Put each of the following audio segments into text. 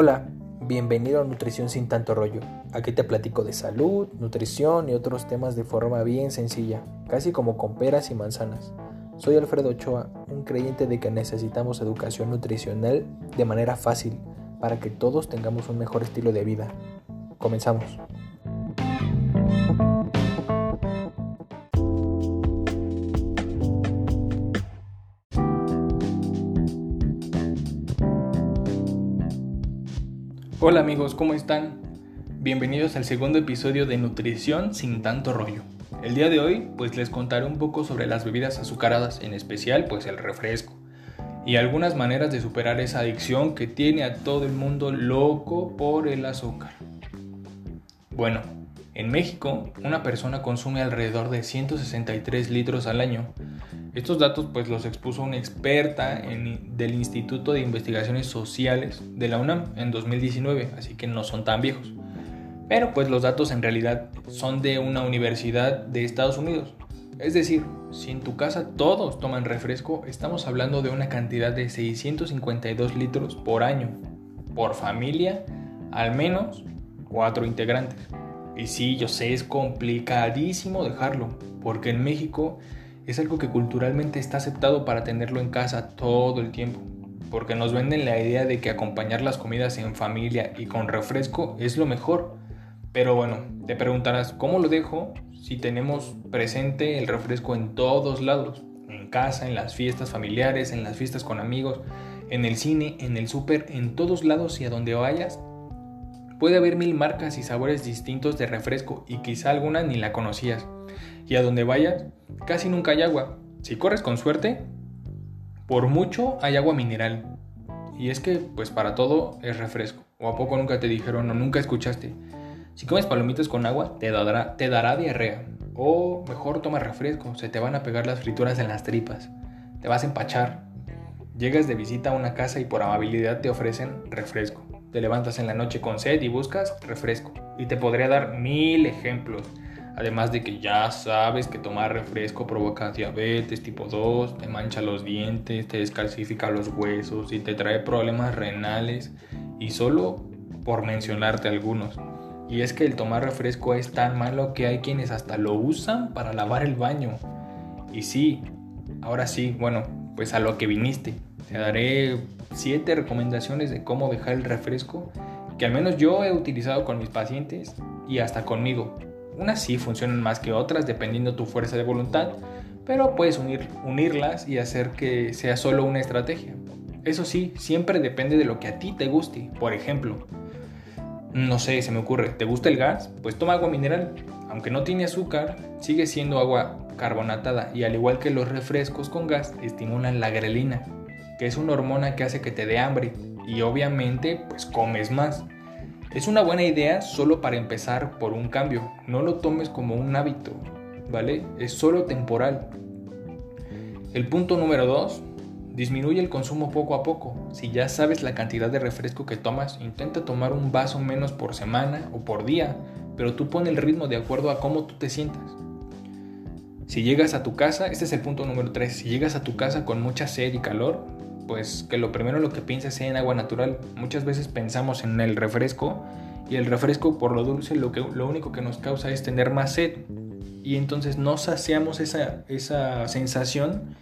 Hola, bienvenido a Nutrición sin tanto rollo. Aquí te platico de salud, nutrición y otros temas de forma bien sencilla, casi como con peras y manzanas. Soy Alfredo Ochoa, un creyente de que necesitamos educación nutricional de manera fácil para que todos tengamos un mejor estilo de vida. Comenzamos. Hola amigos, ¿cómo están? Bienvenidos al segundo episodio de Nutrición sin tanto rollo. El día de hoy pues les contaré un poco sobre las bebidas azucaradas, en especial pues el refresco, y algunas maneras de superar esa adicción que tiene a todo el mundo loco por el azúcar. Bueno, en México una persona consume alrededor de 163 litros al año, estos datos pues los expuso una experta del Instituto de Investigaciones Sociales de la UNAM en 2019, así que no son tan viejos. Pero pues los datos en realidad son de una universidad de Estados Unidos. Es decir, si en tu casa todos toman refresco, estamos hablando de una cantidad de 652 litros por año, por familia, al menos cuatro integrantes. Y sí, yo sé, es complicadísimo dejarlo, porque en México es algo que culturalmente está aceptado para tenerlo en casa todo el tiempo, porque nos venden la idea de que acompañar las comidas en familia y con refresco es lo mejor. Pero bueno, te preguntarás, ¿cómo lo dejo si tenemos presente el refresco en todos lados? En casa, en las fiestas familiares, en las fiestas con amigos, en el cine, en el súper, en todos lados y a donde vayas. Puede haber mil marcas y sabores distintos de refresco y quizá alguna ni la conocías y a donde vayas casi nunca hay agua. Si corres con suerte, por mucho hay agua mineral. Y es que, pues para todo es refresco. ¿O a poco nunca te dijeron o nunca escuchaste? Si comes palomitas con agua, te dará, te dará diarrea. O mejor toma refresco, se te van a pegar las frituras en las tripas. Te vas a empachar. Llegas de visita a una casa y por amabilidad te ofrecen refresco. Te levantas en la noche con sed y buscas refresco. Y te podría dar mil ejemplos. Además de que ya sabes que tomar refresco provoca diabetes tipo 2, te mancha los dientes, te descalcifica los huesos y te trae problemas renales. Y solo por mencionarte algunos. Y es que el tomar refresco es tan malo que hay quienes hasta lo usan para lavar el baño. Y sí, ahora sí, bueno, pues a lo que viniste. Te daré 7 recomendaciones de cómo dejar el refresco que al menos yo he utilizado con mis pacientes y hasta conmigo. Unas sí funcionan más que otras dependiendo tu fuerza de voluntad, pero puedes unir, unirlas y hacer que sea solo una estrategia. Eso sí, siempre depende de lo que a ti te guste. Por ejemplo, no sé, se me ocurre, ¿te gusta el gas? Pues toma agua mineral. Aunque no tiene azúcar, sigue siendo agua carbonatada y al igual que los refrescos con gas, estimulan la grelina, que es una hormona que hace que te dé hambre y obviamente pues comes más. Es una buena idea solo para empezar por un cambio. No lo tomes como un hábito, ¿vale? Es solo temporal. El punto número 2. Disminuye el consumo poco a poco. Si ya sabes la cantidad de refresco que tomas, intenta tomar un vaso menos por semana o por día, pero tú pon el ritmo de acuerdo a cómo tú te sientas. Si llegas a tu casa, este es el punto número 3, si llegas a tu casa con mucha sed y calor, pues que lo primero lo que pienses sea en agua natural. Muchas veces pensamos en el refresco y el refresco por lo dulce lo, que, lo único que nos causa es tener más sed. Y entonces no saciamos esa, esa sensación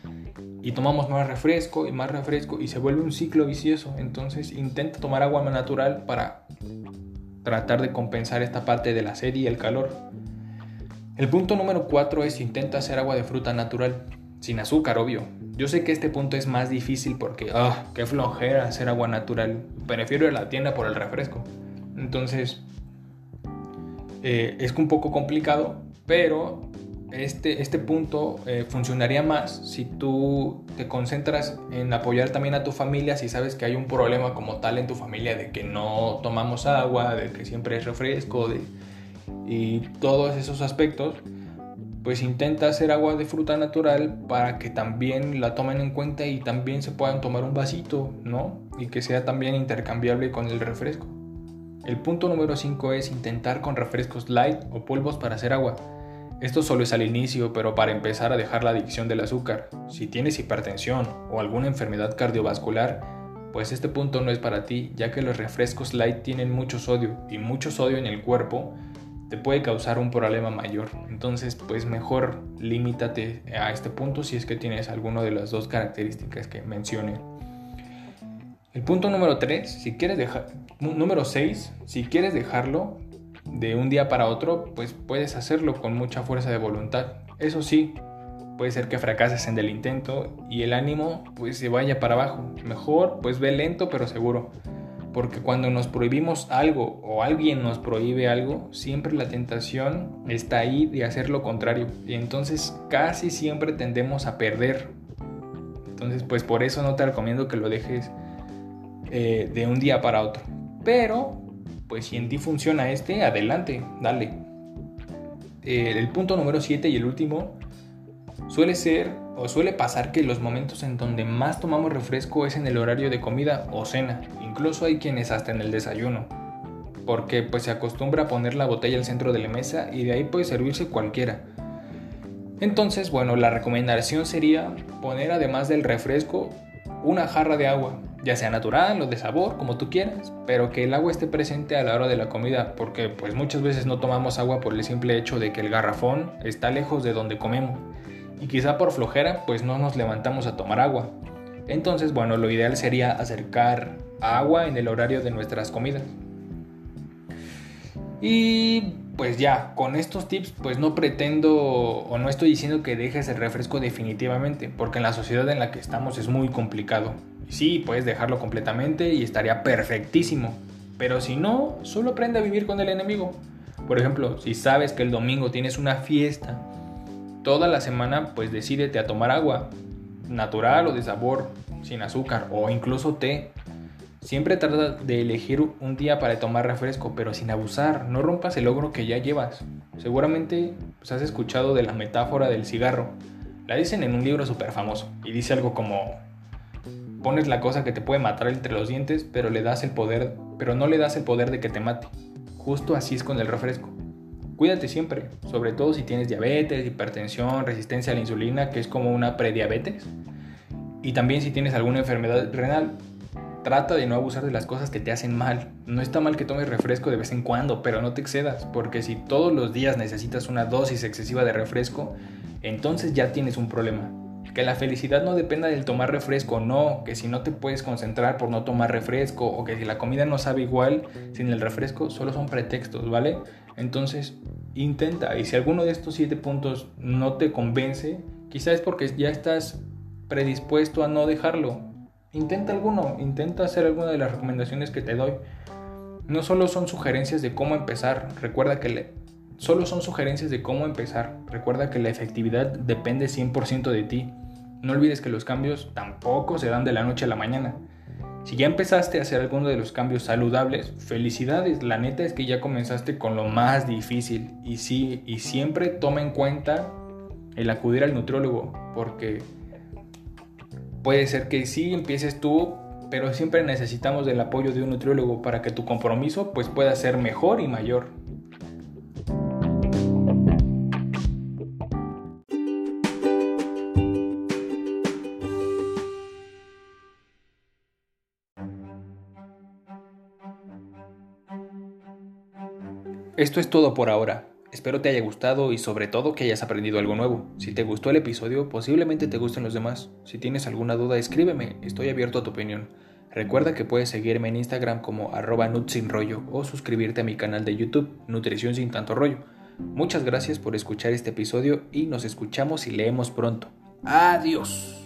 y tomamos más refresco y más refresco y se vuelve un ciclo vicioso. Entonces intenta tomar agua natural para tratar de compensar esta parte de la sed y el calor. El punto número 4 es intenta hacer agua de fruta natural, sin azúcar, obvio. Yo sé que este punto es más difícil porque, ah, qué flojera hacer agua natural. Prefiero ir a la tienda por el refresco. Entonces, eh, es un poco complicado, pero este, este punto eh, funcionaría más si tú te concentras en apoyar también a tu familia, si sabes que hay un problema como tal en tu familia de que no tomamos agua, de que siempre es refresco, y todos esos aspectos pues intenta hacer agua de fruta natural para que también la tomen en cuenta y también se puedan tomar un vasito, ¿no? Y que sea también intercambiable con el refresco. El punto número 5 es intentar con refrescos light o polvos para hacer agua. Esto solo es al inicio, pero para empezar a dejar la adicción del azúcar. Si tienes hipertensión o alguna enfermedad cardiovascular, pues este punto no es para ti, ya que los refrescos light tienen mucho sodio y mucho sodio en el cuerpo te puede causar un problema mayor. Entonces, pues mejor limítate a este punto si es que tienes alguna de las dos características que mencioné. El punto número 3, si quieres dejar número 6, si quieres dejarlo de un día para otro, pues puedes hacerlo con mucha fuerza de voluntad. Eso sí, puede ser que fracases en el intento y el ánimo pues se vaya para abajo. Mejor pues ve lento pero seguro. Porque cuando nos prohibimos algo o alguien nos prohíbe algo, siempre la tentación está ahí de hacer lo contrario. Y entonces casi siempre tendemos a perder. Entonces pues por eso no te recomiendo que lo dejes eh, de un día para otro. Pero pues si en ti funciona este, adelante, dale. Eh, el punto número 7 y el último Suele ser o suele pasar que los momentos en donde más tomamos refresco es en el horario de comida o cena. Incluso hay quienes hasta en el desayuno. Porque pues se acostumbra a poner la botella al centro de la mesa y de ahí puede servirse cualquiera. Entonces, bueno, la recomendación sería poner además del refresco una jarra de agua, ya sea natural o de sabor, como tú quieras, pero que el agua esté presente a la hora de la comida, porque pues muchas veces no tomamos agua por el simple hecho de que el garrafón está lejos de donde comemos y quizá por flojera pues no nos levantamos a tomar agua. Entonces, bueno, lo ideal sería acercar agua en el horario de nuestras comidas. Y pues ya, con estos tips pues no pretendo o no estoy diciendo que dejes el refresco definitivamente, porque en la sociedad en la que estamos es muy complicado. Sí, puedes dejarlo completamente y estaría perfectísimo, pero si no, solo aprende a vivir con el enemigo. Por ejemplo, si sabes que el domingo tienes una fiesta toda la semana pues decídete a tomar agua, natural o de sabor, sin azúcar o incluso té. Siempre trata de elegir un día para tomar refresco, pero sin abusar, no rompas el logro que ya llevas. Seguramente pues, has escuchado de la metáfora del cigarro. La dicen en un libro súper famoso y dice algo como pones la cosa que te puede matar entre los dientes, pero le das el poder, pero no le das el poder de que te mate. Justo así es con el refresco. Cuídate siempre, sobre todo si tienes diabetes, hipertensión, resistencia a la insulina, que es como una prediabetes. Y también si tienes alguna enfermedad renal, trata de no abusar de las cosas que te hacen mal. No está mal que tomes refresco de vez en cuando, pero no te excedas, porque si todos los días necesitas una dosis excesiva de refresco, entonces ya tienes un problema. Que la felicidad no dependa del tomar refresco, no, que si no te puedes concentrar por no tomar refresco o que si la comida no sabe igual sin el refresco, solo son pretextos, ¿vale? Entonces, intenta. Y si alguno de estos siete puntos no te convence, quizás es porque ya estás predispuesto a no dejarlo. Intenta alguno, intenta hacer alguna de las recomendaciones que te doy. No solo son sugerencias de cómo empezar, recuerda que solo son sugerencias de cómo empezar. Recuerda que la efectividad depende 100% de ti. No olvides que los cambios tampoco se dan de la noche a la mañana. Si ya empezaste a hacer alguno de los cambios saludables, felicidades. La neta es que ya comenzaste con lo más difícil. Y sí, y siempre toma en cuenta el acudir al nutriólogo, porque puede ser que sí empieces tú, pero siempre necesitamos del apoyo de un nutriólogo para que tu compromiso pues pueda ser mejor y mayor. Esto es todo por ahora. Espero te haya gustado y sobre todo que hayas aprendido algo nuevo. Si te gustó el episodio, posiblemente te gusten los demás. Si tienes alguna duda, escríbeme, estoy abierto a tu opinión. Recuerda que puedes seguirme en Instagram como arroba nutsinrollo o suscribirte a mi canal de YouTube, Nutrición sin tanto rollo. Muchas gracias por escuchar este episodio y nos escuchamos y leemos pronto. Adiós.